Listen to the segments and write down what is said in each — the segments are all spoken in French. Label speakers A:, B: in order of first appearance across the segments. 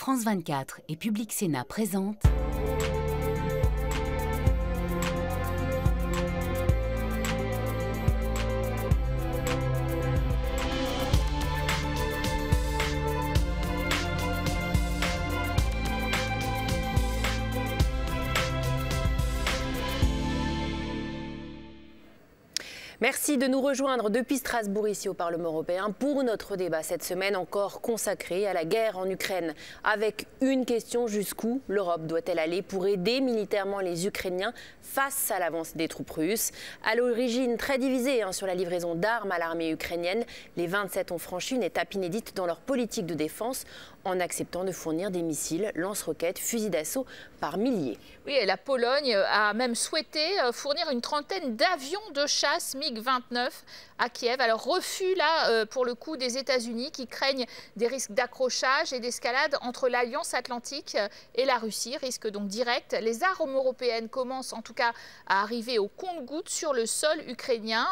A: France 24 et Public Sénat présentent
B: Merci de nous rejoindre depuis Strasbourg ici au Parlement européen pour notre débat cette semaine encore consacré à la guerre en Ukraine avec une question jusqu'où l'Europe doit-elle aller pour aider militairement les Ukrainiens face à l'avance des troupes russes? À l'origine très divisée hein, sur la livraison d'armes à l'armée ukrainienne, les 27 ont franchi une étape inédite dans leur politique de défense en acceptant de fournir des missiles, lance-roquettes, fusils d'assaut par milliers.
C: Oui, la Pologne a même souhaité euh, fournir une trentaine d'avions de chasse MiG-29 à Kiev. Alors refus là euh, pour le coup des États-Unis qui craignent des risques d'accrochage et d'escalade entre l'Alliance Atlantique et la Russie, risque donc direct. Les armes européennes commencent en tout cas à arriver au compte-gouttes sur le sol ukrainien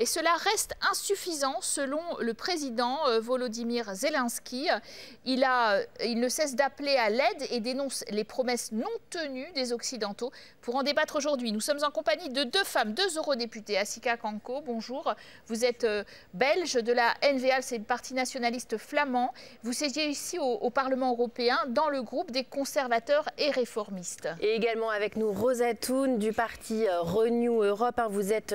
C: et cela reste insuffisant selon le président euh, Volodymyr Zelensky. Il, ne cesse d'appeler à l'aide et dénonce les promesses non tenues des Occidentaux. Pour en débattre aujourd'hui, nous sommes en compagnie de deux femmes, deux eurodéputés. Asika Kanko, bonjour. Vous êtes euh, belge de la NVA, c'est le parti nationaliste flamand. Vous siégez ici au, Parlement européen dans le groupe des conservateurs et réformistes.
B: Et également avec nous Rosa Thun du parti euh, Renew Europe. Hein. Vous êtes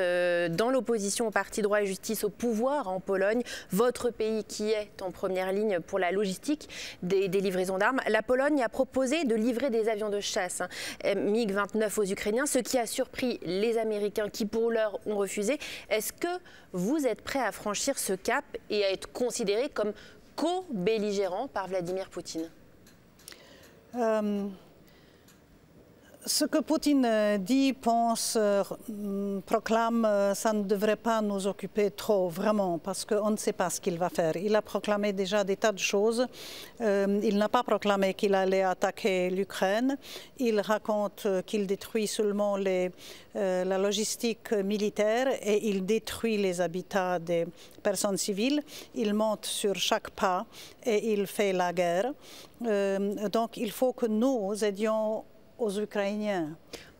B: dans l'opposition Parti droit et justice au pouvoir en Pologne, votre pays qui est en première ligne pour la logistique des, livraisons d'armes. La Pologne a proposé de livrer des avions de chasse hein, MiG-29 aux Ukrainiens, ce qui a surpris les Américains qui pour l'heure ont refusé. Est-ce que vous êtes prêt à franchir ce cap et à être considéré comme co-belligérant par Vladimir Poutine?
D: Euh, ce que Poutine euh, dit, pense, euh, mm, proclame, euh, ça ne devrait pas nous occuper trop, vraiment, parce qu'on ne sait pas ce qu'il va faire. Il a proclamé déjà des tas de choses. il n'a pas proclamé qu'il allait attaquer l'Ukraine. Il raconte qu'il détruit seulement la logistique militaire et il détruit les habitats des personnes civiles. Il monte sur chaque pas et il fait la guerre. donc il faut que nous aidions aux Ukrainiens.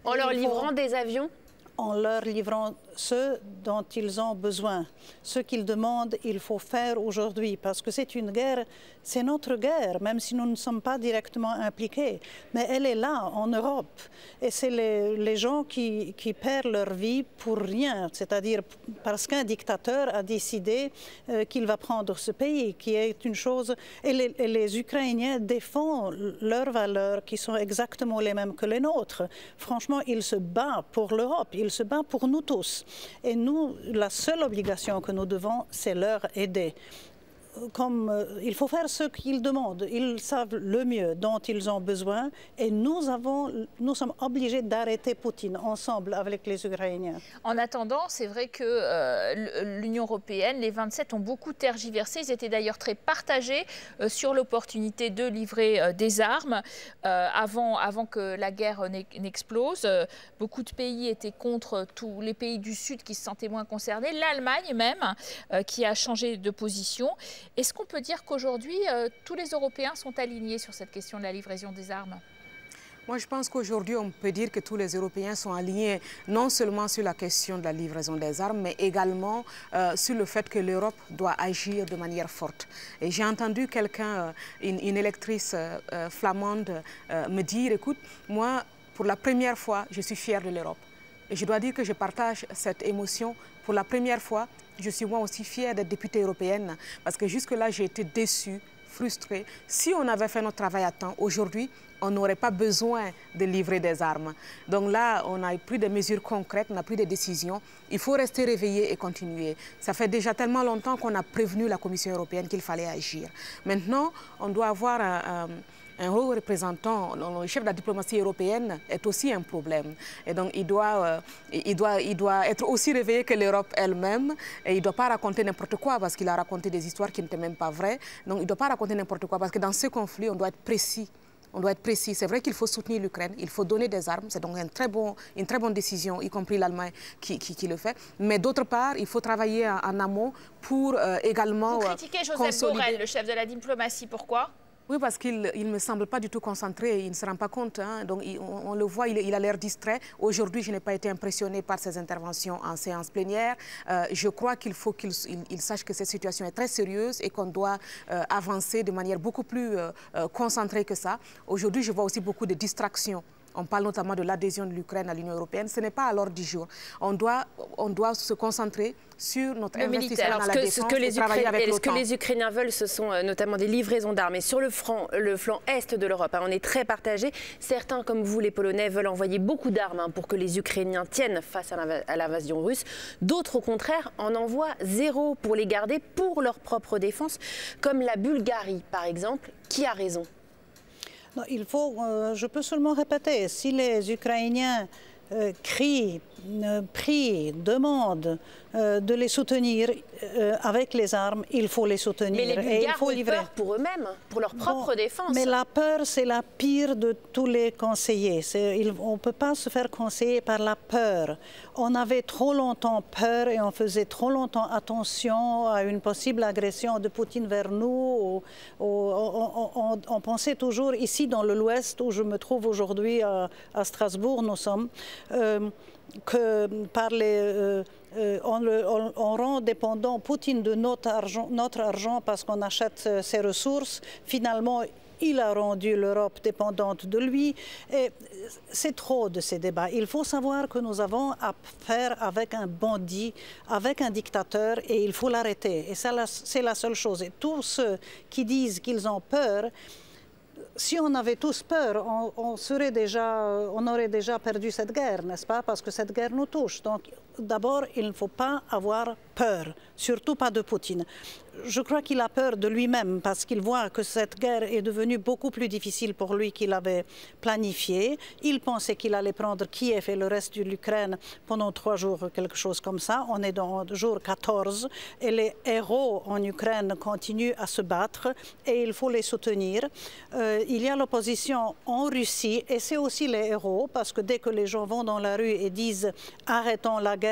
B: En leur livrant des avions?
D: En leur livrant ce dont ils ont besoin. Ce qu'ils demandent, il faut faire aujourd'hui parce que c'est une guerre, c'est notre guerre, même si nous ne sommes pas directement impliqués. Mais elle est là, en Europe. Et c'est les, gens qui, perdent leur vie pour rien, c'est-à-dire parce qu'un dictateur a décidé euh, qu'il va prendre ce pays, qui est une chose... Et les, et les Ukrainiens défendent leurs valeurs qui sont exactement les mêmes que les nôtres. Franchement, ils se battent pour l'Europe, ils se battent pour nous tous. Et nous, la seule obligation que nous devons, c'est leur aider comme euh, il faut faire ce qu'ils demandent. Ils savent le mieux dont ils ont besoin et nous, avons, nous sommes obligés d'arrêter Poutine ensemble avec les Ukrainiens.
C: En attendant, c'est vrai que euh, l'Union européenne, les 27 ont beaucoup tergiversé. Ils étaient d'ailleurs très partagés euh, sur l'opportunité de livrer des armes avant, avant que la guerre n'explose. beaucoup de pays étaient contre tous les pays du Sud qui se sentaient moins concernés. L'Allemagne même, qui a changé de position. Est-ce qu'on peut dire qu'aujourd'hui, euh, tous les Européens sont alignés sur cette question de la livraison des armes?
E: Moi, je pense qu'aujourd'hui, on peut dire que tous les Européens sont alignés non seulement sur la question de la livraison des armes, mais également euh, sur le fait que l'Europe doit agir de manière forte. Et j'ai entendu quelqu'un, euh, une, électrice flamande, me dire, écoute, moi, pour la première fois, je suis fière de l'Europe. Et je dois dire que je partage cette émotion. Pour la première fois, je suis moi aussi fière d'être députée européenne parce que jusque-là, j'ai été déçue, frustrée. Si on avait fait notre travail à temps, aujourd'hui, on n'aurait pas besoin de livrer des armes. Donc là, on a pris des mesures concrètes, on a pris des décisions. Il faut rester réveillé et continuer. Ça fait déjà tellement longtemps qu'on a prévenu la Commission européenne qu'il fallait agir. Maintenant, on doit avoir un un haut représentant, le chef de la diplomatie européenne, est aussi un problème. Et donc, il doit, euh, il doit, il doit être aussi réveillé que l'Europe elle-même. Et il ne doit pas raconter n'importe quoi parce qu'il a raconté des histoires qui n'étaient même pas vraies. Donc, il ne doit pas raconter n'importe quoi parce que dans ce conflit, on doit être précis. On doit être précis. C'est vrai qu'il faut soutenir l'Ukraine, il faut donner des armes. C'est donc un très bon, une très bonne décision, y compris l'Allemagne qui, qui, le fait. Mais d'autre part, il faut travailler en, amont pour euh, également.
C: Vous critiquez Joseph Borrell, le chef de la diplomatie. Pourquoi?
E: Oui, parce qu'il ne me semble pas du tout concentré, il ne se rend pas compte. Hein. Donc, on, le voit, il, a l'air distrait. Aujourd'hui, je n'ai pas été impressionné par ses interventions en séance plénière. Euh, je crois qu'il faut qu'il sache que cette situation est très sérieuse et qu'on doit euh, avancer de manière beaucoup plus euh, concentrée que ça. Aujourd'hui, je vois aussi beaucoup de distractions on parle notamment de l'adhésion de l'Ukraine à l'Union européenne. Ce n'est pas à l'ordre du jour. On doit, on doit se concentrer sur notre le investissement dans la défense
B: ce que les Ukrainiens, Ce que les Ukrainiens veulent, ce sont euh, notamment des livraisons d'armes. Et sur le, front, le flanc est de l'Europe, hein, on est très partagé. Certains, comme vous, les Polonais, veulent envoyer beaucoup d'armes hein, pour que les Ukrainiens tiennent face à l'invasion russe. D'autres, au contraire, en envoient zéro pour les garder pour leur propre défense, comme la Bulgarie, par exemple. Qui a raison
D: il faut, euh, je peux seulement répéter, si les Ukrainiens euh, crient, prient, demandent de les soutenir avec les armes, il faut les soutenir.
B: Mais les Bulgares et il faut livrer. peur pour eux-mêmes, pour leur propre défense.
D: Mais la peur, c'est la pire de tous les conseillers. on ne peut pas se faire conseiller par la peur. On avait trop longtemps peur et on faisait trop longtemps attention à une possible agression de Poutine vers nous. on, pensait toujours ici dans l'Ouest, où je me trouve aujourd'hui à, Strasbourg, nous sommes, euh, que par les... Euh, euh, on, rend dépendant Poutine de notre argent, notre argent parce qu'on achète ses ressources. Finalement, il a rendu l'Europe dépendante de lui. Et c'est trop de ces débats. Il faut savoir que nous avons à avec un bandit, avec un dictateur, et il faut l'arrêter. Et c'est la seule chose. Et tous ceux qui disent qu'ils ont peur, si on avait tous peur, on, serait déjà, on aurait déjà perdu cette guerre, n'est-ce pas? Parce que cette guerre nous touche. D'abord, il ne faut pas avoir peur, surtout pas de Poutine je crois qu'il a peur de lui-même parce qu'il voit que cette guerre est devenue beaucoup plus difficile pour lui qu'il avait planifié. Il pensait qu'il allait prendre Kiev et le reste de l'Ukraine pendant trois jours, quelque chose comme ça. On est dans le jour 14 et les héros en Ukraine continuent à se battre et il faut les soutenir. Euh, il y a l'opposition en Russie et c'est aussi les héros parce que dès que les gens vont dans la rue et disent arrêtons la guerre,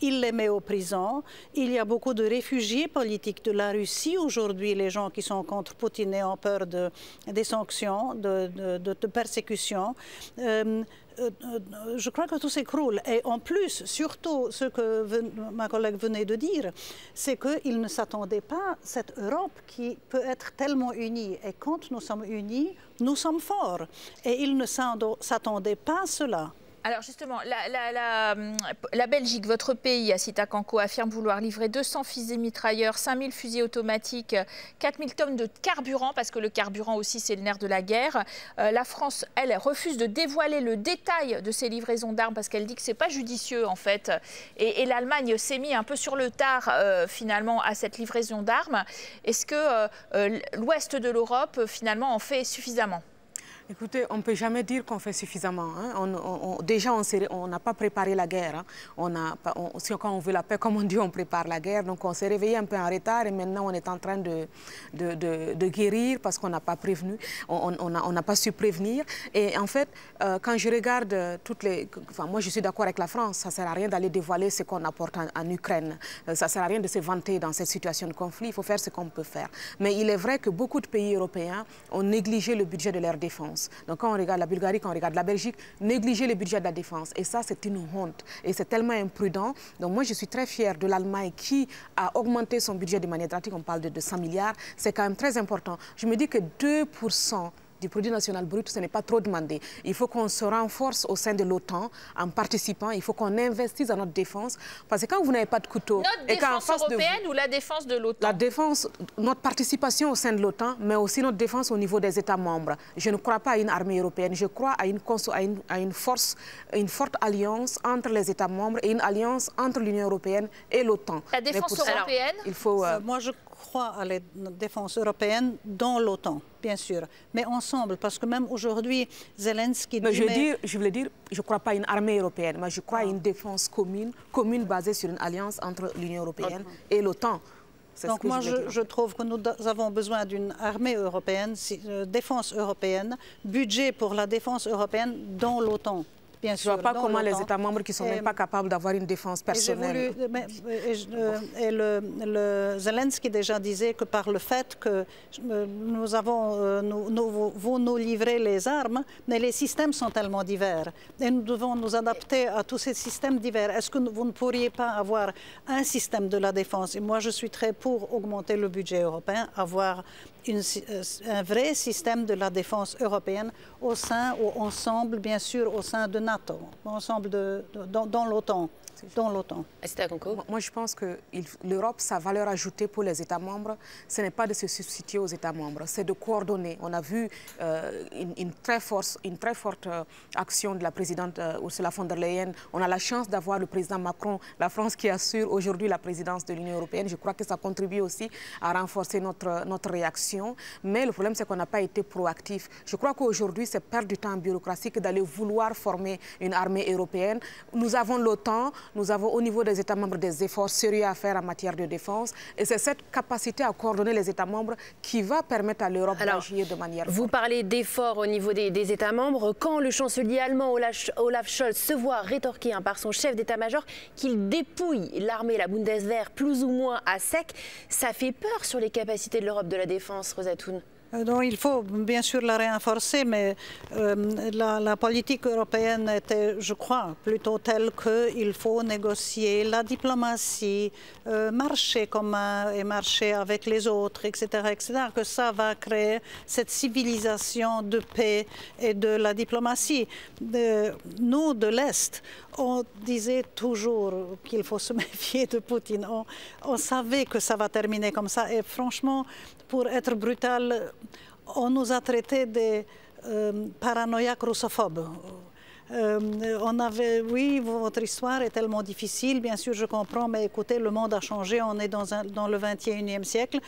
D: il les met aux prisons. Il y a beaucoup de réfugiés politiques de la Russie aujourd'hui, les gens qui sont contre Poutine ont peur de, des sanctions, de, de, persécution. Euh, euh, je crois que tout s'écroule. Et en plus, surtout, ce que ma collègue venait de dire, c'est qu'il ne s'attendait pas à cette Europe qui peut être tellement unie. Et quand nous sommes unis, nous sommes forts. Et il ne s'attendait pas à cela.
C: Alors justement, la, Belgique, votre pays, Asita Kanko, affirme vouloir livrer 200 fusils mitrailleurs, 5000 fusils automatiques, 4000 tonnes de carburant, parce que le carburant aussi c'est le nerf de la guerre. Euh, la France, elle, refuse de dévoiler le détail de ces livraisons d'armes parce qu'elle dit que c'est pas judicieux en fait. Et, l'Allemagne s'est mis un peu sur le tard euh, finalement à cette livraison d'armes. Est-ce que euh, l'ouest de l'Europe finalement en fait suffisamment?
E: Écoutez, on ne peut jamais dire qu'on fait suffisamment. Hein. Déjà, on n'a pas préparé la guerre. Hein. On quand veut la paix, comme on dit, on prépare la guerre. Donc, on s'est réveillé un peu en retard et maintenant, on est en train de, guérir parce qu'on n'a pas prévenu. On n'a pas su prévenir. Et en fait, euh, quand je regarde toutes les... Moi, je suis d'accord avec la France. Ça ne sert à rien d'aller dévoiler ce qu'on apporte en, Ukraine. Euh, ça ne sert à rien de se vanter dans cette situation de conflit. Il faut faire ce qu'on peut faire. Mais il est vrai que beaucoup de pays européens ont négligé le budget de leur Donc quand on regarde la Bulgarie, quand on regarde la Belgique, négliger le budget de la défense. Et ça, c'est une honte. Et c'est tellement imprudent. Donc moi, je suis très fière de l'Allemagne qui a augmenté son budget de manière drastique. On parle de 200 milliards. C'est quand même très important. Je me dis que 2% du produit national brut, ce n'est pas trop demandé. Il faut qu'on se renforce au sein de l'OTAN en participant. Il faut qu'on investisse dans notre défense. Parce que quand vous n'avez pas de couteau...
C: Notre et défense européenne ou la défense de l'OTAN?
E: La défense, notre participation au sein de l'OTAN, mais aussi notre défense au niveau des États membres. Je ne crois pas à une armée européenne. Je crois à une, à une, à une force, une forte alliance entre les États membres et une alliance entre l'Union européenne et l'OTAN.
C: La défense européenne?
E: il faut,
D: euh, Moi, je crois à la défense européenne dans l'OTAN, bien sûr, mais ensemble, parce que même aujourd'hui, Zelensky...
E: Mais je, dire, je voulais dire, je ne crois pas à une armée européenne, mais je crois à une défense commune, commune basée sur une alliance entre l'Union européenne et l'OTAN.
D: Donc moi, je, trouve que nous avons besoin d'une armée européenne, euh, défense européenne, budget pour la défense européenne dans l'OTAN. Bien.
E: Je ne vois pas comment les États membres qui ne sont même pas capables d'avoir une défense personnelle.
D: et, le, Zelensky déjà disait que par le fait que nous avons, nous, vous nous livrez les armes, mais les systèmes sont tellement divers. Et nous devons nous adapter à tous ces systèmes divers. Est-ce que vous ne pourriez pas avoir un système de la défense? Et moi, je suis très pour augmenter le budget européen, avoir euh, un vrai système de la défense européenne au sein ou ensemble, bien sûr, au sein de NATO, ensemble dans l'OTAN dans l'OTAN.
E: Moi, je pense que l'Europe, sa valeur ajoutée pour les États membres, ce n'est pas de se substituer aux États membres, c'est de coordonner. On a vu euh, une, très force, une très forte euh, action de la présidente euh, Ursula von der Leyen. On a la chance d'avoir le président Macron, la France qui assure aujourd'hui la présidence de l'Union européenne. Je crois que ça contribue aussi à renforcer notre, notre réaction. Mais le problème, c'est qu'on n'a pas été proactif. Je crois qu'aujourd'hui, c'est perdre du temps en bureaucratie que d'aller vouloir former une armée européenne. Nous avons l'OTAN, nous avons au niveau des États membres des efforts sérieux à faire en matière de défense. Et c'est cette capacité à coordonner les États membres qui va permettre à l'Europe d'agir de manière
B: Vous parlez d'efforts au niveau des, États membres. Quand le chancelier allemand Olaf, Scholz se voit rétorquer hein, par son chef d'état-major qu'il dépouille l'armée, la Bundeswehr, plus ou moins à sec, ça fait peur sur les capacités de l'Europe de la défense, Rosatoun
D: euh, il faut bien sûr la renforcer, mais euh, la, politique européenne était, je crois, plutôt telle qu'il faut négocier la diplomatie, euh, marcher commun et marcher avec les autres, etc., etc., que ça va créer cette civilisation de paix et de la diplomatie. nous, de l'Est, on disait toujours qu'il faut se méfier de Poutine. on savait que ça va terminer comme ça. Et franchement, pour être brutal, on nous a traités de euh, paranoïaques russophobes. Euh, on avait, oui, votre histoire est tellement difficile, bien sûr, je comprends, mais écoutez, le monde a changé, on est dans, le 21e siècle.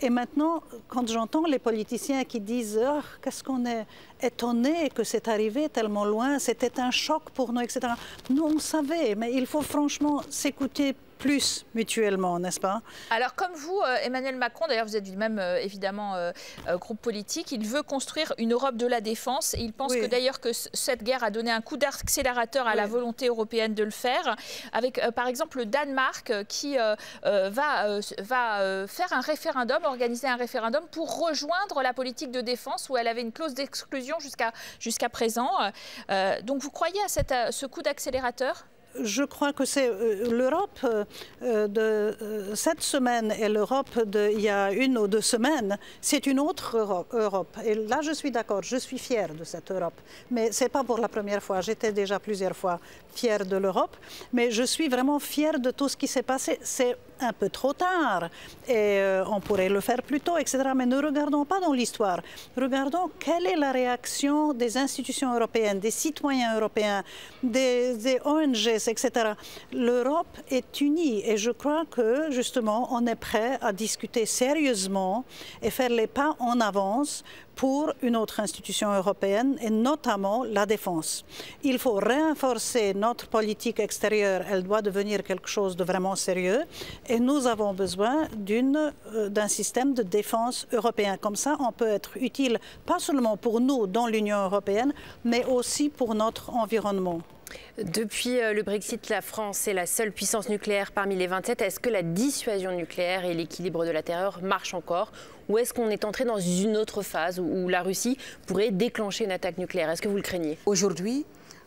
D: Et maintenant, quand j'entends les politiciens qui disent oh, qu'est-ce qu'on est étonné que c'est arrivé tellement loin, c'était un choc pour nous, etc. Nous, on savait, mais il faut franchement s'écouter plus mutuellement, n'est-ce pas?
C: Alors, comme vous, euh, Emmanuel Macron, d'ailleurs, vous êtes du même, euh, évidemment, euh, groupe politique, il veut construire une Europe de la défense et il pense que d'ailleurs que cette guerre a donné un coup d'accélérateur à la volonté européenne de le faire, avec, par exemple, le Danemark qui va, va faire un référendum, organiser un référendum pour rejoindre la politique de défense où elle avait une clause d'exclusion jusqu'à jusqu'à présent. donc, vous croyez à cette, ce coup d'accélérateur?
D: Je crois que c'est euh, l'Europe euh, de euh, cette semaine et l'Europe d'il y a une ou deux semaines, c'est une autre Europe. Et là, je suis d'accord, je suis fière de cette Europe. Mais ce n'est pas pour la première fois, j'étais déjà plusieurs fois fière de l'Europe, mais je suis vraiment fière de tout ce qui s'est passé. C'est un peu trop tard et on pourrait le faire plus tôt, etc. Mais ne regardons pas dans l'histoire. Regardons quelle est la réaction des institutions européennes, des citoyens européens, des, des ONG, etc. L'Europe est unie et je crois que justement on est prêt à discuter sérieusement et faire les pas en avance pour une autre institution européenne et notamment la défense. Il faut renforcer notre politique extérieure, elle doit devenir quelque chose de vraiment sérieux et nous avons besoin euh, d'un système de défense européen. Comme ça, on peut être utile pas seulement pour nous dans l'Union européenne, mais aussi pour notre environnement.
B: Depuis euh, le Brexit, la France est la seule puissance nucléaire parmi les 27. Est-ce que la dissuasion nucléaire et l'équilibre de la terreur marchent encore Ou est-ce qu'on est entré dans une autre phase où la Russie pourrait déclencher une attaque nucléaire? Est-ce que vous le craignez?
E: Aujourd'hui,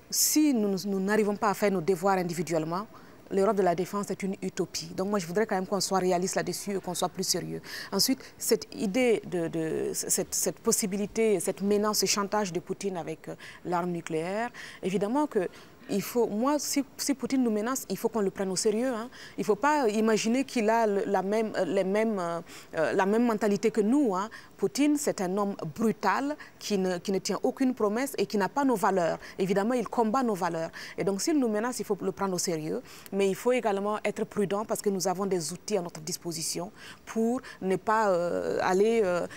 E: si nous n'arrivons pas à faire nos devoirs individuellement, l'Europe de la défense est une utopie. Donc moi, je voudrais quand même qu'on soit réaliste là-dessus et qu'on soit plus sérieux. Ensuite, cette idée de, cette, cette, possibilité, cette menace, ce chantage de Poutine avec euh, l'arme nucléaire, évidemment que il faut, moi, si, Poutine nous menace, il faut qu'on le prenne au sérieux. Hein. Il ne faut pas imaginer qu'il a la même, les mêmes, euh, la même mentalité que nous. Hein. Poutine, c'est un homme brutal qui ne, qui ne, tient aucune promesse et qui n'a pas nos valeurs. Évidemment, il combat nos valeurs. Et donc, s'il nous menace, il faut le prendre au sérieux. Mais il faut également être prudent parce que nous avons des outils à notre disposition pour ne pas euh, aller euh,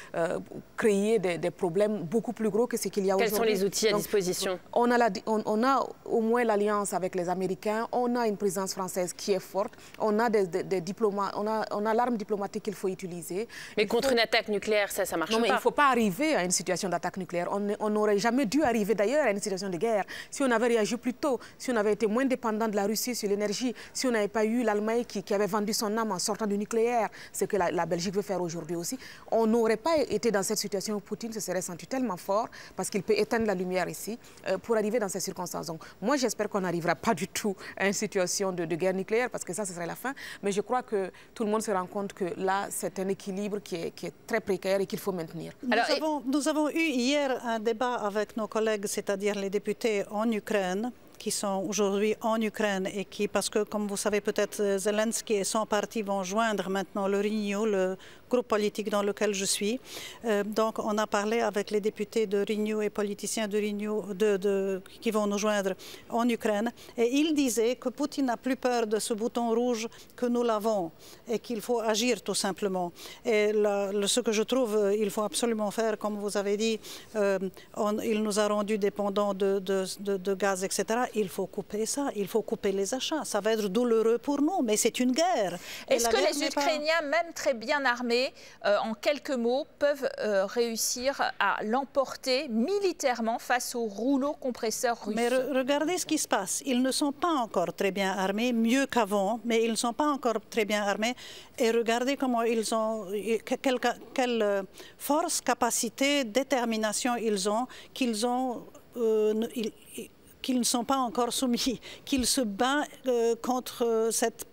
E: créer des, problèmes beaucoup plus gros que ce qu'il y a aujourd'hui.
B: Quels sont les outils à disposition?
E: on a, la, on, on a au moins l'alliance avec les Américains, on a une présence française qui est forte, on a des, des, diplomates, on a, on a l'arme diplomatique qu'il faut utiliser.
B: Mais contre une attaque nucléaire, ça, ça marche pas.
E: Non, mais il ne faut pas arriver à une situation d'attaque nucléaire. On n'aurait jamais dû arriver d'ailleurs à une situation de guerre. Si on avait réagi plus tôt, si on avait été moins dépendant de la Russie sur l'énergie, si on n'avait pas eu l'Allemagne qui, avait vendu son âme en sortant du nucléaire, ce que la, Belgique veut faire aujourd'hui aussi, on n'aurait pas été dans cette situation où Poutine se serait senti tellement fort parce qu'il peut éteindre la lumière ici euh, pour arriver dans ces circonstances. Donc, moi, j'espère qu'on n'arrivera pas du tout à une situation de, guerre nucléaire parce que ça, ce serait la fin. Mais je crois que tout le monde se rend compte que là, c'est un équilibre qui est, qui est, très précaire et qu'il faut maintenir.
D: Nous, avons, nous avons eu hier un débat avec nos collègues, c'est-à-dire les députés en Ukraine, qui sont aujourd'hui en Ukraine et qui, parce que comme vous savez peut-être, Zelensky et son parti vont joindre maintenant le Renew, le groupe politique dans lequel je suis. Euh, donc on a parlé avec les députés de Renew et politiciens de Renew de, qui vont nous joindre en Ukraine. Et ils disaient que Poutine n'a plus peur de ce bouton rouge que nous l'avons et qu'il faut agir tout simplement. Et ce que je trouve euh, il faut absolument faire, comme vous avez dit, euh, il nous a rendus dépendants de, de, gaz, etc. Il faut couper ça, il faut couper les achats. Ça va être douloureux pour nous, mais c'est une guerre.
C: Est-ce que les Ukrainiens, même très bien armés, euh, en quelques mots, peuvent euh, réussir à l'emporter militairement face au rouleau compresseur russe.
D: Mais regardez ce qui se passe. Ils ne sont pas encore très bien armés, mieux qu'avant, mais ils ne sont pas encore très bien armés. Et regardez comment ils ont, quelle, euh, force, capacité, détermination ils ont, qu'ils ont, qu'ils ne sont pas encore soumis, qu'ils se battent contre cette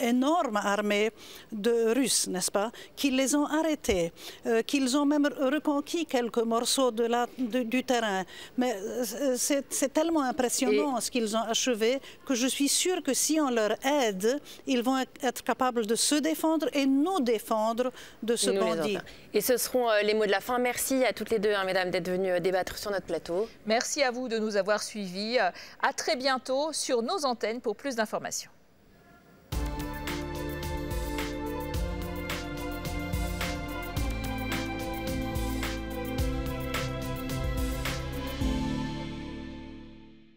D: énorme armée de Russes, n'est-ce pas, qui les ont arrêtés, euh, qu'ils ont même reconquis quelques morceaux de la, du terrain. Mais euh, c'est tellement impressionnant ce qu'ils ont achevé que je suis sûre que si on leur aide, ils vont être capables de se défendre et nous défendre de ce bandit.
B: Et ce seront euh, les mots de la fin. Merci à toutes les deux, hein, mesdames, d'être venues débattre sur notre plateau.
C: Merci à vous de nous avoir suivis. À très bientôt sur nos antennes pour plus d'informations.